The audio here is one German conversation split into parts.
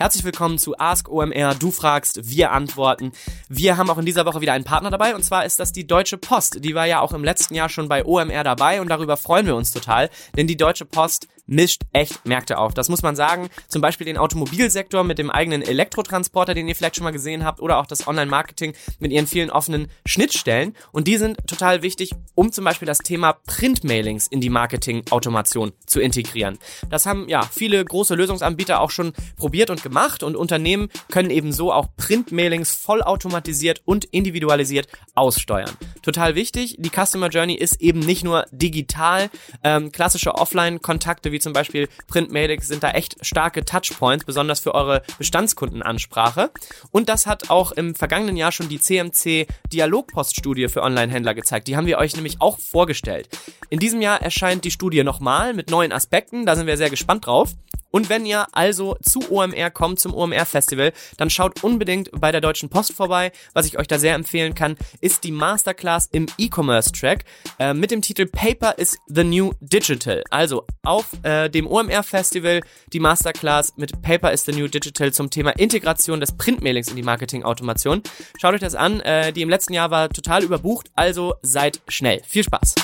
Herzlich willkommen zu Ask OMR. Du fragst, wir antworten. Wir haben auch in dieser Woche wieder einen Partner dabei und zwar ist das die Deutsche Post. Die war ja auch im letzten Jahr schon bei OMR dabei und darüber freuen wir uns total, denn die Deutsche Post mischt echt Märkte auf. Das muss man sagen. Zum Beispiel den Automobilsektor mit dem eigenen Elektrotransporter, den ihr vielleicht schon mal gesehen habt, oder auch das Online-Marketing mit ihren vielen offenen Schnittstellen. Und die sind total wichtig, um zum Beispiel das Thema Printmailings in die Marketing-Automation zu integrieren. Das haben ja viele große Lösungsanbieter auch schon probiert und gemacht und Unternehmen können eben so auch Printmailings vollautomatisiert und individualisiert aussteuern. Total wichtig, die Customer Journey ist eben nicht nur digital, ähm, klassische Offline-Kontakte wie zum Beispiel Printmailings sind da echt starke Touchpoints, besonders für eure Bestandskundenansprache. Und das hat auch im vergangenen Jahr schon die CMC Dialogpost-Studie für Online-Händler gezeigt. Die haben wir euch nämlich auch vorgestellt. In diesem Jahr erscheint die Studie nochmal mit neuen Aspekten, da sind wir sehr gespannt drauf. Und wenn ihr also zu OMR kommt, zum OMR Festival, dann schaut unbedingt bei der Deutschen Post vorbei. Was ich euch da sehr empfehlen kann, ist die Masterclass im E-Commerce Track äh, mit dem Titel Paper is the New Digital. Also auf äh, dem OMR Festival die Masterclass mit Paper is the New Digital zum Thema Integration des Printmailings in die Marketing-Automation. Schaut euch das an. Äh, die im letzten Jahr war total überbucht, also seid schnell. Viel Spaß.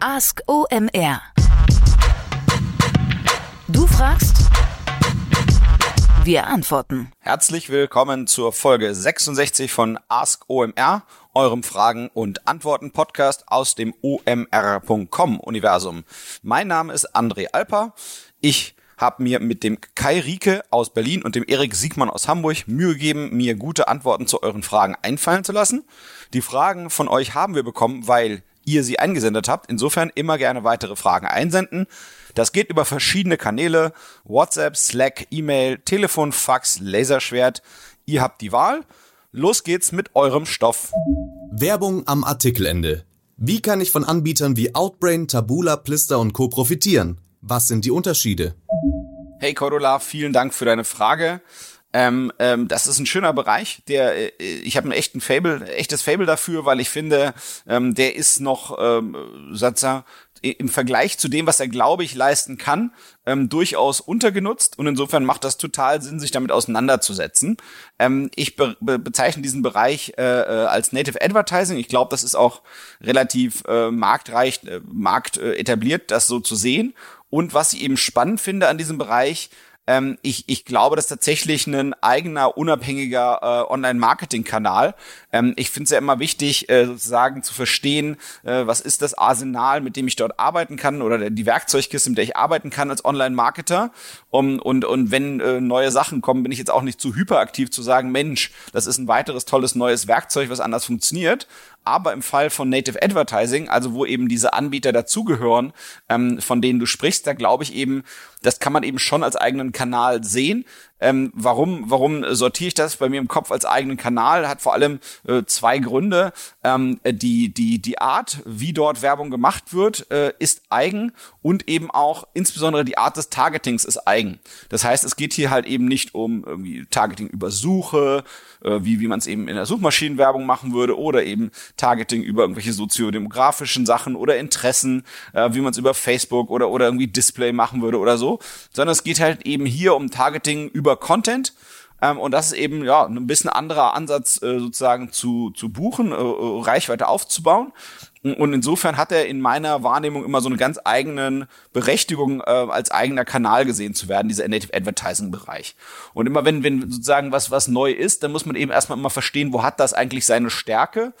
Ask OMR fragst, wir antworten. Herzlich willkommen zur Folge 66 von Ask OMR, eurem Fragen- und Antworten-Podcast aus dem OMR.com Universum. Mein Name ist André Alper. Ich habe mir mit dem Kai Rieke aus Berlin und dem Erik Siegmann aus Hamburg Mühe gegeben, mir gute Antworten zu euren Fragen einfallen zu lassen. Die Fragen von euch haben wir bekommen, weil ihr sie eingesendet habt. Insofern immer gerne weitere Fragen einsenden. Das geht über verschiedene Kanäle, WhatsApp, Slack, E-Mail, Telefon, Fax, Laserschwert. Ihr habt die Wahl. Los geht's mit eurem Stoff. Werbung am Artikelende. Wie kann ich von Anbietern wie Outbrain, Tabula, Plister und Co. profitieren? Was sind die Unterschiede? Hey Cordula, vielen Dank für deine Frage. Ähm, ähm, das ist ein schöner Bereich, der äh, ich habe ein echten Fable, echtes Fable dafür, weil ich finde, ähm, der ist noch ähm, Satzer im Vergleich zu dem, was er, glaube ich, leisten kann, ähm, durchaus untergenutzt. Und insofern macht das total Sinn, sich damit auseinanderzusetzen. Ähm, ich be be bezeichne diesen Bereich äh, äh, als Native Advertising. Ich glaube, das ist auch relativ äh, marktreich, äh, markt äh, etabliert, das so zu sehen. Und was ich eben spannend finde an diesem Bereich, ähm, ich, ich glaube, das ist tatsächlich ein eigener, unabhängiger äh, Online-Marketing-Kanal. Ähm, ich finde es ja immer wichtig, äh, sozusagen zu verstehen, äh, was ist das Arsenal, mit dem ich dort arbeiten kann oder die Werkzeugkiste, mit der ich arbeiten kann als Online-Marketer. Um, und, und wenn äh, neue Sachen kommen, bin ich jetzt auch nicht zu hyperaktiv zu sagen, Mensch, das ist ein weiteres tolles neues Werkzeug, was anders funktioniert. Aber im Fall von Native Advertising, also wo eben diese Anbieter dazugehören, ähm, von denen du sprichst, da glaube ich eben, das kann man eben schon als eigenen Kanal sehen. Ähm, warum, warum sortiere ich das bei mir im Kopf als eigenen Kanal? Hat vor allem äh, zwei Gründe. Ähm, die, die, die Art, wie dort Werbung gemacht wird, äh, ist eigen und eben auch insbesondere die Art des Targetings ist eigen. Das heißt, es geht hier halt eben nicht um irgendwie Targeting über Suche, äh, wie, wie man es eben in der Suchmaschinenwerbung machen würde oder eben Targeting über irgendwelche soziodemografischen Sachen oder Interessen, äh, wie man es über Facebook oder, oder irgendwie Display machen würde oder so, sondern es geht halt eben hier um Targeting über Content. Ähm, und das ist eben ja ein bisschen anderer Ansatz äh, sozusagen zu, zu buchen, äh, äh, Reichweite aufzubauen. Und insofern hat er in meiner Wahrnehmung immer so eine ganz eigenen Berechtigung, äh, als eigener Kanal gesehen zu werden, dieser Native Advertising Bereich. Und immer wenn, wenn sozusagen was, was neu ist, dann muss man eben erstmal immer verstehen, wo hat das eigentlich seine Stärke?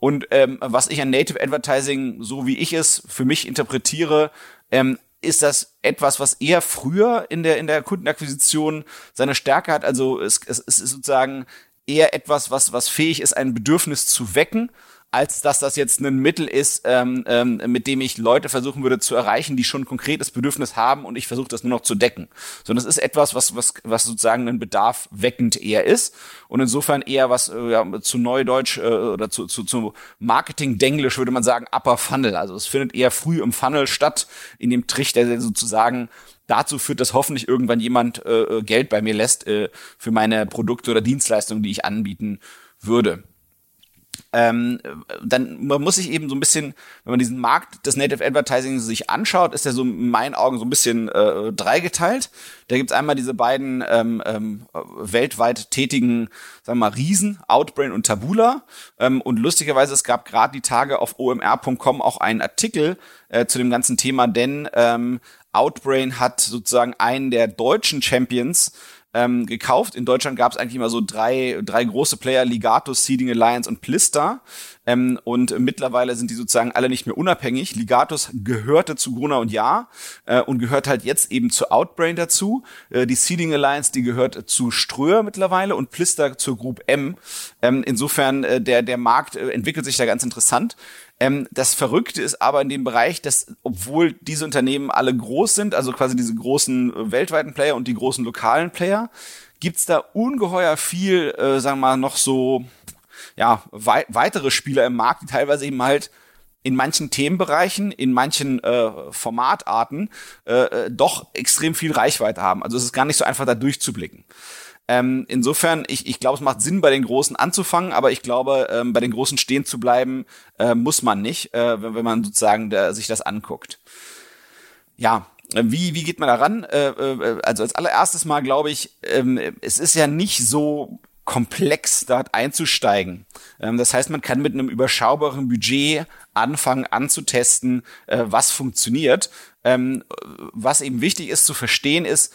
Und ähm, was ich an Native Advertising, so wie ich es für mich interpretiere, ähm, ist das etwas, was eher früher in der, in der Kundenakquisition seine Stärke hat. Also es, es, es ist sozusagen eher etwas, was, was fähig ist, ein Bedürfnis zu wecken als dass das jetzt ein Mittel ist, ähm, ähm, mit dem ich Leute versuchen würde zu erreichen, die schon ein konkretes Bedürfnis haben und ich versuche das nur noch zu decken. Sondern es ist etwas, was, was, was sozusagen ein Bedarf weckend eher ist und insofern eher was äh, ja, zu Neudeutsch äh, oder zu, zu, zu Marketing-Denglisch würde man sagen Upper Funnel. Also es findet eher früh im Funnel statt, in dem Trichter, der sozusagen dazu führt, dass hoffentlich irgendwann jemand äh, Geld bei mir lässt äh, für meine Produkte oder Dienstleistungen, die ich anbieten würde. Ähm, dann man muss sich eben so ein bisschen, wenn man diesen Markt des Native Advertising sich anschaut, ist er so in meinen Augen so ein bisschen äh, dreigeteilt. Da gibt's einmal diese beiden ähm, ähm, weltweit tätigen, sagen wir mal, Riesen, Outbrain und Tabula. Ähm, und lustigerweise, es gab gerade die Tage auf omr.com auch einen Artikel äh, zu dem ganzen Thema, denn ähm, Outbrain hat sozusagen einen der deutschen Champions ähm, gekauft. In Deutschland gab es eigentlich immer so drei, drei große Player, Ligatus, Seeding Alliance und Plister. Ähm, und mittlerweile sind die sozusagen alle nicht mehr unabhängig. Ligatus gehörte zu Gruner und Ja äh, und gehört halt jetzt eben zu Outbrain dazu. Äh, die Seeding Alliance, die gehört zu Ströer mittlerweile und Plister zur Group M. Ähm, insofern, äh, der, der Markt äh, entwickelt sich da ganz interessant. Ähm, das Verrückte ist aber in dem Bereich, dass obwohl diese Unternehmen alle groß sind, also quasi diese großen äh, weltweiten Player und die großen lokalen Player, gibt's da ungeheuer viel, äh, sagen wir mal, noch so ja, wei weitere Spieler im Markt, die teilweise eben halt in manchen Themenbereichen, in manchen äh, Formatarten äh, äh doch extrem viel Reichweite haben. Also es ist gar nicht so einfach, da durchzublicken. Ähm, insofern, ich, ich glaube, es macht Sinn, bei den Großen anzufangen, aber ich glaube, ähm, bei den Großen stehen zu bleiben, äh, muss man nicht, äh, wenn, wenn man sozusagen da, sich das anguckt. Ja, äh, wie, wie geht man da ran? Äh, äh, also als allererstes mal glaube ich, ähm, es ist ja nicht so komplex dort einzusteigen. Ähm, das heißt, man kann mit einem überschaubaren Budget anfangen anzutesten, was funktioniert. Ähm, was eben wichtig ist zu verstehen ist,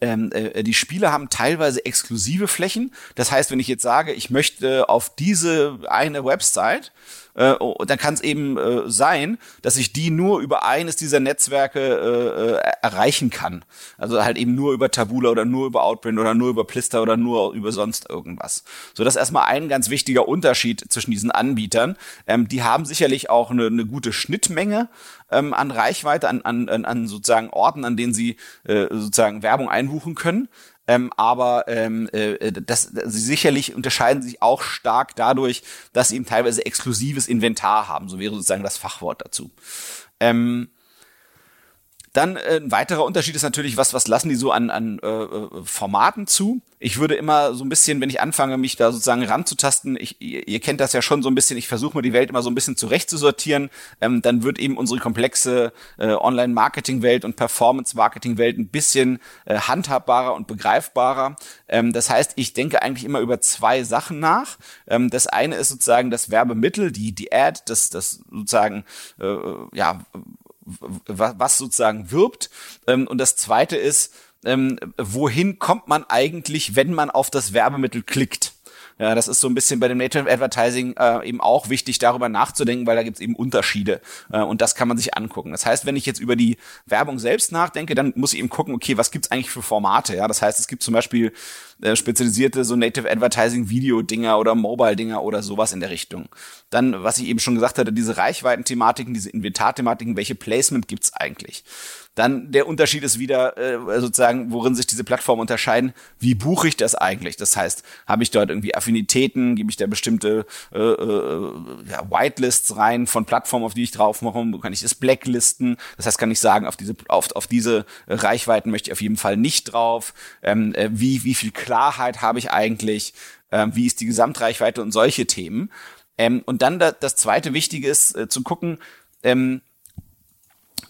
ähm, äh, die Spiele haben teilweise exklusive Flächen. Das heißt, wenn ich jetzt sage, ich möchte auf diese eine Website, äh, oh, dann kann es eben äh, sein, dass ich die nur über eines dieser Netzwerke äh, äh, erreichen kann. Also halt eben nur über Tabula oder nur über Outprint oder nur über Plister oder nur über sonst irgendwas. So, das ist erstmal ein ganz wichtiger Unterschied zwischen diesen Anbietern. Ähm, die haben sicherlich auch eine, eine gute Schnittmenge ähm, an Reichweite, an, an, an sozusagen Orten, an denen sie äh, sozusagen Werbung einbuchen können. Ähm, aber ähm, äh, das, sie sicherlich unterscheiden sich auch stark dadurch, dass sie eben teilweise exklusives Inventar haben. So wäre sozusagen das Fachwort dazu. Ähm, dann äh, ein weiterer Unterschied ist natürlich, was, was lassen die so an, an äh, äh, Formaten zu? Ich würde immer so ein bisschen, wenn ich anfange, mich da sozusagen ranzutasten, ich, ihr, ihr kennt das ja schon so ein bisschen, ich versuche mir die Welt immer so ein bisschen zurechtzusortieren, ähm, dann wird eben unsere komplexe äh, Online-Marketing-Welt und Performance-Marketing-Welt ein bisschen äh, handhabbarer und begreifbarer. Ähm, das heißt, ich denke eigentlich immer über zwei Sachen nach. Ähm, das eine ist sozusagen das Werbemittel, die, die Ad, das, das sozusagen, äh, ja, was sozusagen wirbt. Ähm, und das zweite ist, ähm, wohin kommt man eigentlich, wenn man auf das Werbemittel klickt? Ja, das ist so ein bisschen bei dem Native Advertising äh, eben auch wichtig, darüber nachzudenken, weil da gibt es eben Unterschiede äh, und das kann man sich angucken. Das heißt, wenn ich jetzt über die Werbung selbst nachdenke, dann muss ich eben gucken, okay, was gibt's eigentlich für Formate? Ja, das heißt, es gibt zum Beispiel äh, spezialisierte so Native Advertising Video Dinger oder Mobile Dinger oder sowas in der Richtung. Dann, was ich eben schon gesagt hatte, diese Reichweiten-Thematiken, diese Inventar-Thematiken, welche Placement gibt's eigentlich? Dann der Unterschied ist wieder äh, sozusagen, worin sich diese Plattformen unterscheiden. Wie buche ich das eigentlich? Das heißt, habe ich dort irgendwie Affinitäten? Gebe ich da bestimmte äh, äh, ja, Whitelists rein von Plattformen, auf die ich drauf mache? Kann ich das blacklisten? Das heißt, kann ich sagen, auf diese auf, auf diese Reichweiten möchte ich auf jeden Fall nicht drauf. Ähm, äh, wie wie viel Klarheit habe ich eigentlich? Ähm, wie ist die Gesamtreichweite und solche Themen? Ähm, und dann da, das zweite Wichtige ist äh, zu gucken, ähm,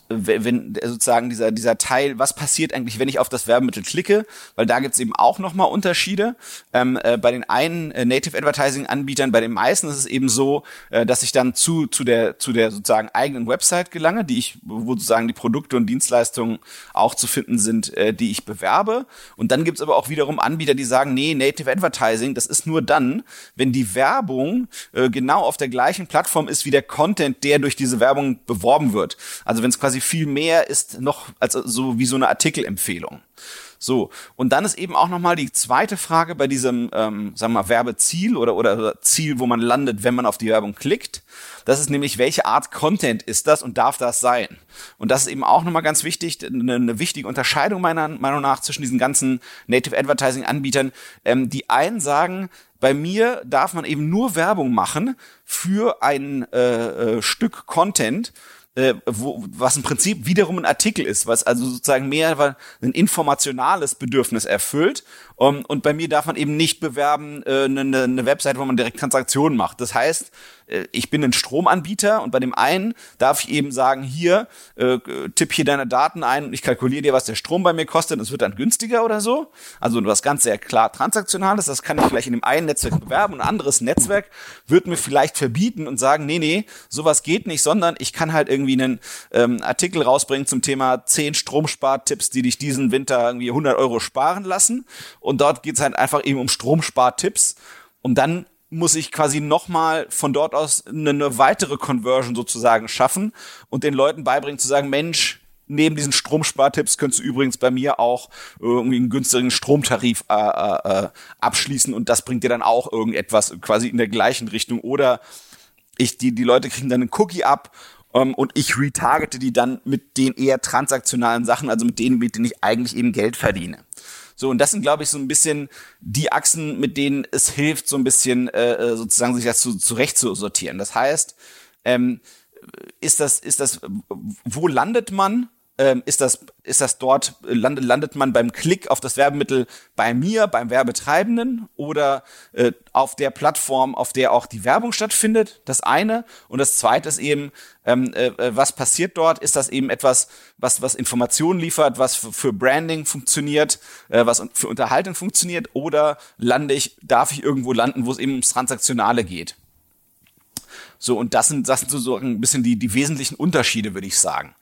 wenn sozusagen dieser dieser Teil, was passiert eigentlich, wenn ich auf das Werbemittel klicke, weil da gibt's eben auch nochmal Unterschiede. Ähm, äh, bei den einen äh, Native Advertising Anbietern, bei den meisten ist es eben so, äh, dass ich dann zu zu der zu der sozusagen eigenen Website gelange, die ich wo sozusagen die Produkte und Dienstleistungen auch zu finden sind, äh, die ich bewerbe. Und dann gibt's aber auch wiederum Anbieter, die sagen, nee, Native Advertising, das ist nur dann, wenn die Werbung äh, genau auf der gleichen Plattform ist wie der Content, der durch diese Werbung beworben wird. Also wenn es quasi quasi viel mehr ist noch als so wie so eine Artikelempfehlung. So, und dann ist eben auch nochmal die zweite Frage bei diesem, ähm, sagen wir mal, Werbeziel oder, oder Ziel, wo man landet, wenn man auf die Werbung klickt. Das ist nämlich, welche Art Content ist das und darf das sein? Und das ist eben auch nochmal ganz wichtig, eine, eine wichtige Unterscheidung meiner Meinung nach zwischen diesen ganzen Native Advertising Anbietern. Ähm, die einen sagen, bei mir darf man eben nur Werbung machen für ein äh, äh, Stück Content, äh, wo, was im Prinzip wiederum ein Artikel ist, was also sozusagen mehr ein informationales Bedürfnis erfüllt Um, und bei mir darf man eben nicht bewerben eine äh, ne, ne Webseite, wo man direkt Transaktionen macht. Das heißt, äh, ich bin ein Stromanbieter und bei dem einen darf ich eben sagen, hier, äh, tipp hier deine Daten ein und ich kalkuliere dir, was der Strom bei mir kostet es wird dann günstiger oder so. Also was ganz sehr klar transaktionales, das kann ich vielleicht in dem einen Netzwerk bewerben und ein anderes Netzwerk wird mir vielleicht verbieten und sagen, nee, nee, sowas geht nicht, sondern ich kann halt irgendwie einen ähm, Artikel rausbringen zum Thema 10 Stromspartipps, die dich diesen Winter irgendwie 100 Euro sparen lassen und dort geht's halt einfach eben um Stromspartipps und dann muss ich quasi nochmal von dort aus eine, eine weitere Conversion sozusagen schaffen und den Leuten beibringen zu sagen, Mensch, neben diesen Stromspartipps könntest du übrigens bei mir auch irgendwie einen günstigen Stromtarif äh, äh, äh, abschließen und das bringt dir dann auch irgendetwas quasi in der gleichen Richtung. Oder ich, die, die Leute kriegen dann einen Cookie ab ähm, und ich retargete die dann mit den eher transaktionalen Sachen, also mit denen, mit denen ich eigentlich eben Geld verdiene. So, und das sind, glaube ich, so ein bisschen die Achsen, mit denen es hilft, so ein bisschen äh, äh sozusagen sich das zu, zurecht zu sortieren. Das heißt, ähm, ist das, ist das, wo landet man ähm, ist das, ist das dort, landet, landet man beim Klick auf das Werbemittel bei mir, beim Werbetreibenden oder äh, auf der Plattform, auf der auch die Werbung stattfindet? Das eine. Und das zweite ist eben, ähm, äh, äh was passiert dort? Ist das eben etwas, was, was Informationen liefert, was für Branding funktioniert, äh, was für Unterhaltung funktioniert? Oder lande ich, darf ich irgendwo landen, wo es eben ums Transaktionale geht? So, und das sind, das sind so, ein bisschen die, die wesentlichen Unterschiede, würde ich sagen.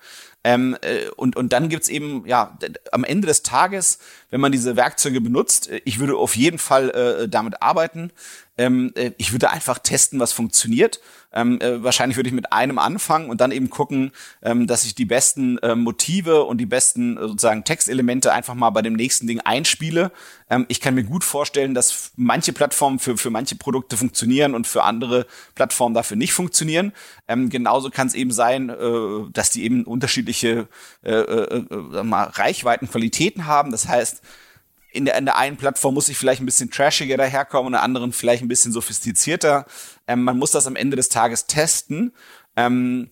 Ähm, äh, und, und dann gibt's eben, ja, am Ende des Tages, wenn man diese Werkzeuge benutzt, äh, ich würde auf jeden Fall äh, damit arbeiten. Ähm, äh, ich würde einfach testen, was funktioniert. Ähm, äh, wahrscheinlich würde ich mit einem anfangen und dann eben gucken, ähm, dass ich die besten äh, Motive und die besten äh, sozusagen Textelemente einfach mal bei dem nächsten Ding einspiele. Ähm, ich kann mir gut vorstellen, dass manche Plattformen für, für manche Produkte funktionieren und für andere Plattformen dafür nicht funktionieren. Ähm, genauso kann es eben sein, äh, dass die eben unterschiedliche äh, mal, Reichweiten, Qualitäten haben. Das heißt, in der, in der einen Plattform muss ich vielleicht ein bisschen trashiger daherkommen und in der anderen vielleicht ein bisschen sophistizierter. Ähm, man muss das am Ende des Tages testen. Ähm,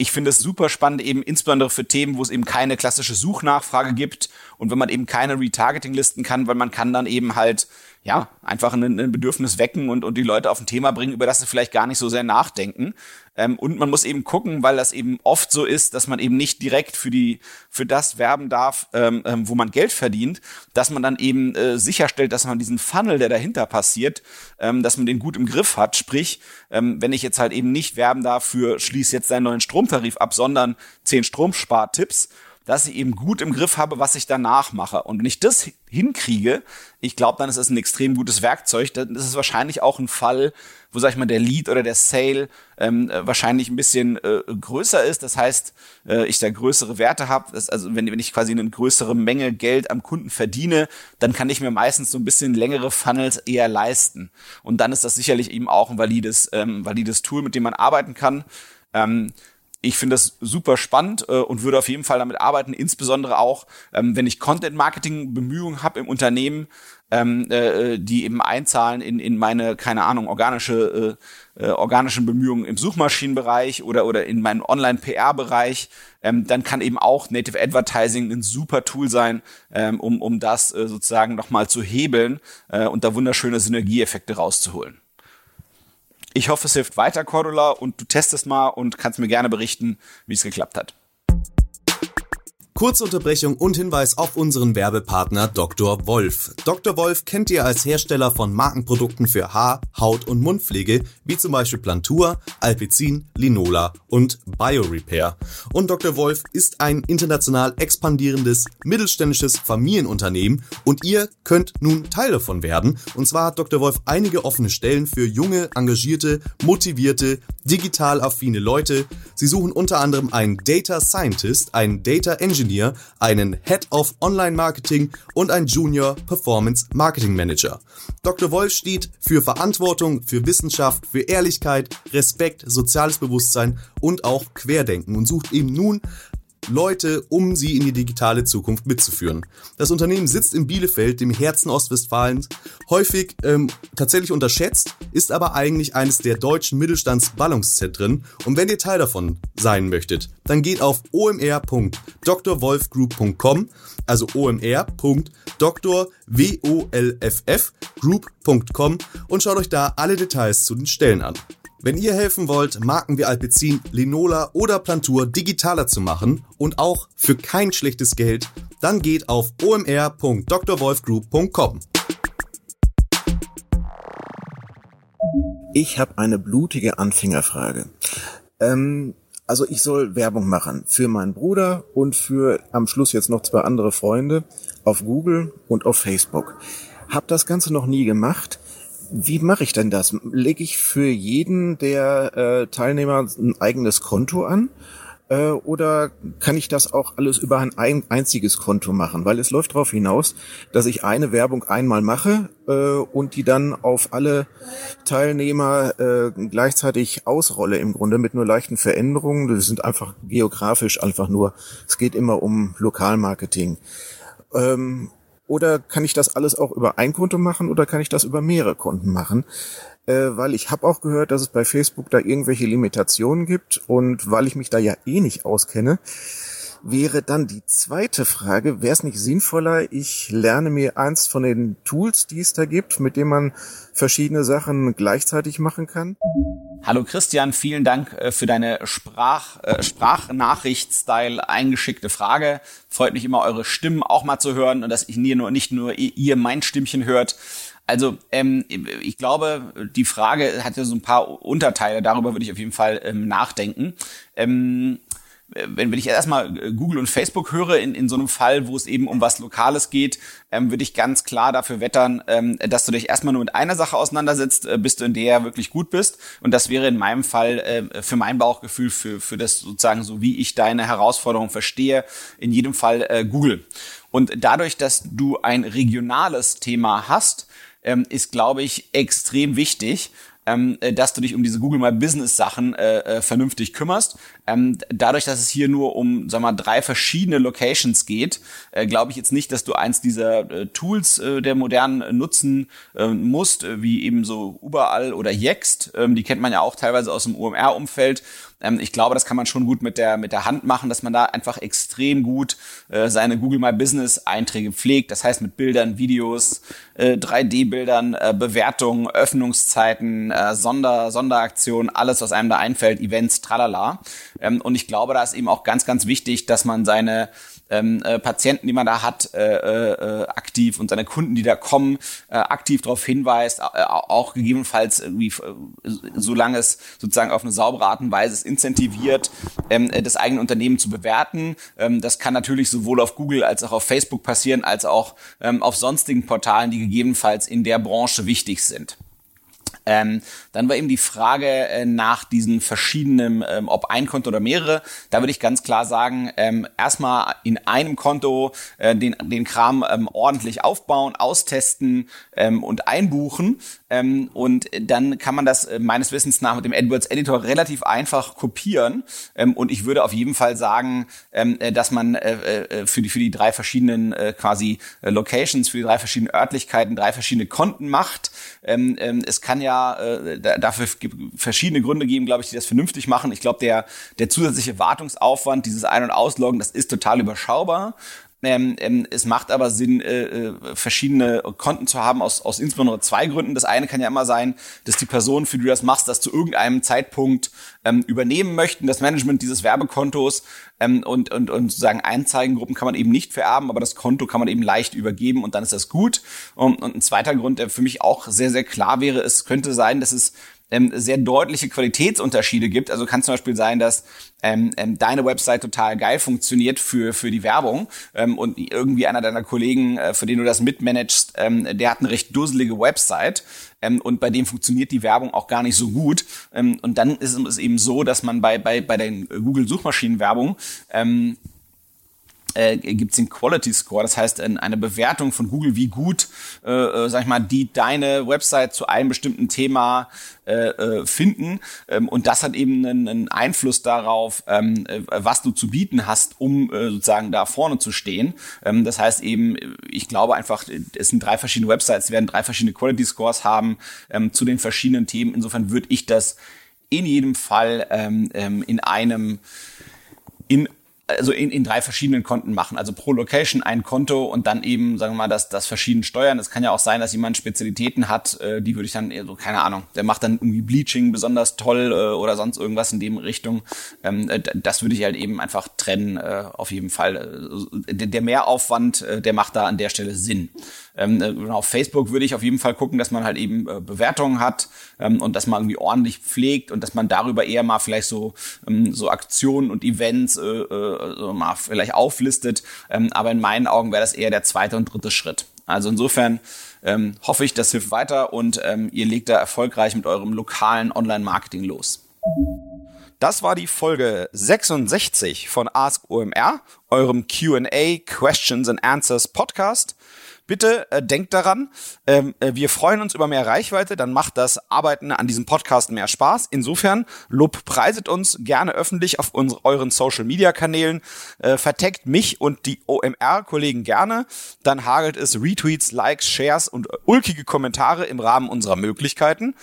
ich finde es super spannend, eben insbesondere für Themen, wo es eben keine klassische Suchnachfrage gibt und wenn man eben keine Retargeting-Listen kann, weil man kann dann eben halt ja, einfach ein, ein, Bedürfnis wecken und, und die Leute auf ein Thema bringen, über das sie vielleicht gar nicht so sehr nachdenken. Ähm, und man muss eben gucken, weil das eben oft so ist, dass man eben nicht direkt für die, für das werben darf, ähm, ähm, wo man Geld verdient, dass man dann eben äh, sicherstellt, dass man diesen Funnel, der dahinter passiert, ähm, dass man den gut im Griff hat. Sprich, ähm, wenn ich jetzt halt eben nicht werben darf für schließ jetzt deinen neuen Stromtarif ab, sondern zehn Stromspartipps, dass ich eben gut im Griff habe, was ich danach mache. Und wenn ich das hinkriege, ich glaube, dann ist es ein extrem gutes Werkzeug. Dann ist es wahrscheinlich auch ein Fall, wo, sag ich mal, der Lead oder der Sale ähm, äh, wahrscheinlich ein bisschen äh, größer ist. Das heißt, äh, ich da größere Werte habe. Also wenn, wenn ich quasi eine größere Menge Geld am Kunden verdiene, dann kann ich mir meistens so ein bisschen längere Funnels eher leisten. Und dann ist das sicherlich eben auch ein valides, ähm, valides Tool, mit dem man arbeiten kann. Ähm, ich finde das super spannend äh, und würde auf jeden Fall damit arbeiten, insbesondere auch, ähm, wenn ich Content-Marketing-Bemühungen habe im Unternehmen, ähm, äh, die eben einzahlen in, in meine, keine Ahnung, organische, äh, äh, organischen Bemühungen im Suchmaschinenbereich oder, oder in meinem Online-PR-Bereich, ähm, dann kann eben auch Native Advertising ein super Tool sein, ähm, um, um das äh, sozusagen nochmal zu hebeln äh, und da wunderschöne Synergieeffekte rauszuholen. Ich hoffe, es hilft weiter, Cordula, und du testest mal und kannst mir gerne berichten, wie es geklappt hat. Kurze Unterbrechung und Hinweis auf unseren Werbepartner Dr. Wolf. Dr. Wolf kennt ihr als Hersteller von Markenprodukten für Haar, Haut und Mundpflege, wie zum Beispiel Plantur, Alpecin, Linola und BioRepair. Und Dr. Wolf ist ein international expandierendes mittelständisches Familienunternehmen und ihr könnt nun Teil davon werden. Und zwar hat Dr. Wolf einige offene Stellen für junge, engagierte, motivierte, digital affine Leute. Sie suchen unter anderem einen Data Scientist, einen Data Engineer, Engineer, einen Head of Online Marketing und ein Junior Performance Marketing Manager. Dr. Wolf steht für Verantwortung, für Wissenschaft, für Ehrlichkeit, Respekt, soziales Bewusstsein und auch Querdenken und sucht eben nun Leute, um sie in die digitale Zukunft mitzuführen. Das Unternehmen sitzt in Bielefeld, dem Herzen Ostwestfalens, häufig ähm, tatsächlich unterschätzt, ist aber eigentlich eines der deutschen Mittelstandsballungszentren. Und wenn ihr Teil davon sein möchtet, dann geht auf omr.drwolfgroup.com, also omr.drwolffgroup.com und schaut euch da alle Details zu den Stellen an. Wenn ihr helfen wollt, Marken wie Alpecin, Linola oder Plantur digitaler zu machen und auch für kein schlechtes Geld, dann geht auf omr.drwolfgroup.com. Ich habe eine blutige Anfängerfrage. Ähm, also ich soll Werbung machen für meinen Bruder und für am Schluss jetzt noch zwei andere Freunde auf Google und auf Facebook. Hab das Ganze noch nie gemacht wie mache ich denn das? Lege ich für jeden der äh, Teilnehmer ein eigenes Konto an? Äh, oder kann ich das auch alles über ein, ein einziges Konto machen? Weil es läuft darauf hinaus, dass ich eine Werbung einmal mache äh, und die dann auf alle Teilnehmer äh, gleichzeitig ausrolle im Grunde mit nur leichten Veränderungen. Das sind einfach geografisch einfach nur, es geht immer um Lokalmarketing. Ähm, oder kann ich das alles auch über ein Konto machen oder kann ich das über mehrere Konten machen? Äh, weil ich habe auch gehört, dass es bei Facebook da irgendwelche Limitationen gibt und weil ich mich da ja eh nicht auskenne, wäre dann die zweite Frage, wäre es nicht sinnvoller, ich lerne mir eins von den Tools, die es da gibt, mit dem man verschiedene Sachen gleichzeitig machen kann? Hallo Christian, vielen Dank äh, für deine Sprach, äh, Sprachnachricht-Style eingeschickte Frage. Freut mich immer, eure Stimmen auch mal zu hören und dass ich nie nur, nicht nur ihr mein Stimmchen hört. Also ähm, ich glaube, die Frage hat ja so ein paar Unterteile, darüber würde ich auf jeden Fall ähm, nachdenken. Ähm, wenn, wenn ich erstmal äh, Google und Facebook höre, in, in so einem Fall, wo es eben um was Lokales geht, ähm, würde ich ganz klar dafür wettern, ähm, dass du dich erstmal nur mit einer Sache auseinandersetzt, äh, bis du in der wirklich gut bist. Und das wäre in meinem Fall äh, für mein Bauchgefühl, für, für das sozusagen so, wie ich deine Herausforderung verstehe, in jedem Fall äh, Google. Und dadurch, dass du ein regionales Thema hast, ähm, ist, glaube ich, extrem wichtig, ähm, äh, dass du dich um diese Google My Business Sachen äh, äh, vernünftig kümmerst. Ähm, dadurch, dass es hier nur um, sag mal, drei verschiedene Locations geht, äh, glaube ich jetzt nicht, dass du eins dieser äh, Tools äh, der modernen nutzen äh, musst, äh, wie eben so überall oder Yext. Ähm, die kennt man ja auch teilweise aus dem UMR-Umfeld ähm, ich glaube, das kann man schon gut mit der, mit der Hand machen, dass man da einfach extrem gut äh, seine Google My Business Einträge pflegt. Das heißt mit Bildern, Videos, äh, 3D-Bildern, äh, Bewertungen, Öffnungszeiten, äh, Sonder, Sonderaktionen, alles, was einem da einfällt, Events, tralala. Ähm, und ich glaube, da ist eben auch ganz, ganz wichtig, dass man seine ähm, äh, Patienten, die man da hat, äh, äh, aktiv und seine Kunden, die da kommen, äh, aktiv darauf hinweist, äh, auch gegebenenfalls irgendwie, äh, solange es sozusagen auf eine saubere Art und Weise ist, incentiviert, ähm, äh, das eigene Unternehmen zu bewerten. Ähm, das kann natürlich sowohl auf Google als auch auf Facebook passieren, als auch ähm, auf sonstigen Portalen, die gegebenenfalls in der Branche wichtig sind. Ähm, dann war eben die Frage äh, nach diesen verschiedenen, ähm, ob ein Konto oder mehrere. Da würde ich ganz klar sagen, ähm, erstmal in einem Konto äh, den, den Kram ähm, ordentlich aufbauen, austesten ähm, und einbuchen. Ähm, und dann kann man das äh, meines Wissens nach mit dem AdWords Editor relativ einfach kopieren. Ähm, und ich würde auf jeden Fall sagen, ähm, äh, dass man äh, äh, für die für die drei verschiedenen äh, quasi äh, Locations, für die drei verschiedenen Örtlichkeiten drei verschiedene Konten macht. Ähm, ähm, es kann ja äh, dafür verschiedene Gründe geben, glaube ich, die das vernünftig machen. Ich glaube, der der zusätzliche Wartungsaufwand, dieses Ein- und Ausloggen, das ist total überschaubar. Ähm, ähm, es macht aber Sinn, äh, äh, verschiedene Konten zu haben, aus, aus insbesondere zwei Gründen. Das eine kann ja immer sein, dass die Person, für die du das machst, das zu irgendeinem Zeitpunkt ähm, übernehmen möchten, das Management dieses Werbekontos ähm, und, und, und sozusagen Einzeigengruppen kann man eben nicht vererben, aber das Konto kann man eben leicht übergeben und dann ist das gut. Und, und ein zweiter Grund, der für mich auch sehr, sehr klar wäre, es könnte sein, dass es ähm, sehr deutliche Qualitätsunterschiede gibt. Also kann zum Beispiel sein, dass ähm, ähm, deine Website total geil funktioniert für, für die Werbung ähm, und irgendwie einer deiner Kollegen, äh, für den du das mitmanagst, ähm, der hat eine recht dusselige Website ähm, und bei dem funktioniert die Werbung auch gar nicht so gut. Ähm, und dann ist es eben so, dass man bei, bei, bei der Google-Suchmaschinenwerbung ähm, äh, gibt es den Quality Score, das heißt eine Bewertung von Google, wie gut, äh, äh, sag ich mal, die deine Website zu einem bestimmten Thema äh, äh, finden. Ähm, und das hat eben einen, einen Einfluss darauf, ähm, äh, was du zu bieten hast, um äh, sozusagen da vorne zu stehen. Ähm, das heißt eben, ich glaube einfach, es sind drei verschiedene Websites, werden drei verschiedene Quality Scores haben ähm, zu den verschiedenen Themen. Insofern würde ich das in jedem Fall ähm, ähm, in einem in also in, in drei verschiedenen Konten machen. Also pro Location ein Konto und dann eben, sagen wir mal, das, das verschieden steuern. Es kann ja auch sein, dass jemand Spezialitäten hat, äh, die würde ich dann so, keine Ahnung, der macht dann irgendwie Bleaching besonders toll äh, oder sonst irgendwas in dem Richtung. Ähm, äh, das würde ich halt eben einfach trennen, äh, auf jeden Fall. Äh, der, der Mehraufwand, äh, der macht da an der Stelle Sinn. Ähm, äh, auf Facebook würde ich auf jeden Fall gucken, dass man halt eben äh, Bewertungen hat ähm, und dass man irgendwie ordentlich pflegt und dass man darüber eher mal vielleicht so, ähm, so Aktionen und Events äh, äh, so mal vielleicht auflistet. Ähm, aber in meinen Augen wäre das eher der zweite und dritte Schritt. Also insofern ähm, hoffe ich, das hilft weiter und ähm, ihr legt da erfolgreich mit eurem lokalen Online-Marketing los. Das war die Folge 66 von Ask OMR, eurem Q&A Questions and Answers Podcast. Bitte äh, denkt daran, ähm, äh, wir freuen uns über mehr Reichweite, dann macht das Arbeiten an diesem Podcast mehr Spaß. Insofern lob preiset uns gerne öffentlich auf unsere, euren Social Media Kanälen, äh, verteckt mich und die OMR Kollegen gerne, dann hagelt es Retweets, Likes, Shares und ulkige Kommentare im Rahmen unserer Möglichkeiten.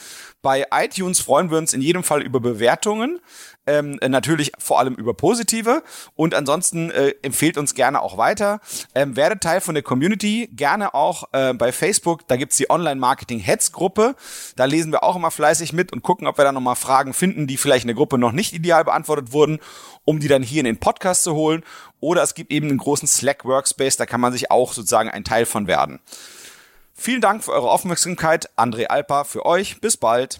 Bei iTunes freuen wir uns in jedem Fall über Bewertungen ähm, äh, natürlich vor allem über positive und ansonsten äh, empfehlt uns gerne auch weiter. Ähm, werdet Teil von der Community, gerne auch äh, bei Facebook, da gibt's die Online-Marketing-Heads-Gruppe, da lesen wir auch immer fleißig mit und gucken, ob wir da nochmal Fragen finden, die vielleicht in der Gruppe noch nicht ideal beantwortet wurden, um die dann hier in den Podcast zu holen. Oder es gibt eben einen großen Slack-Workspace, da kann man sich auch sozusagen ein Teil von werden. Vielen Dank für eure Aufmerksamkeit. André Alpa für euch. Bis bald.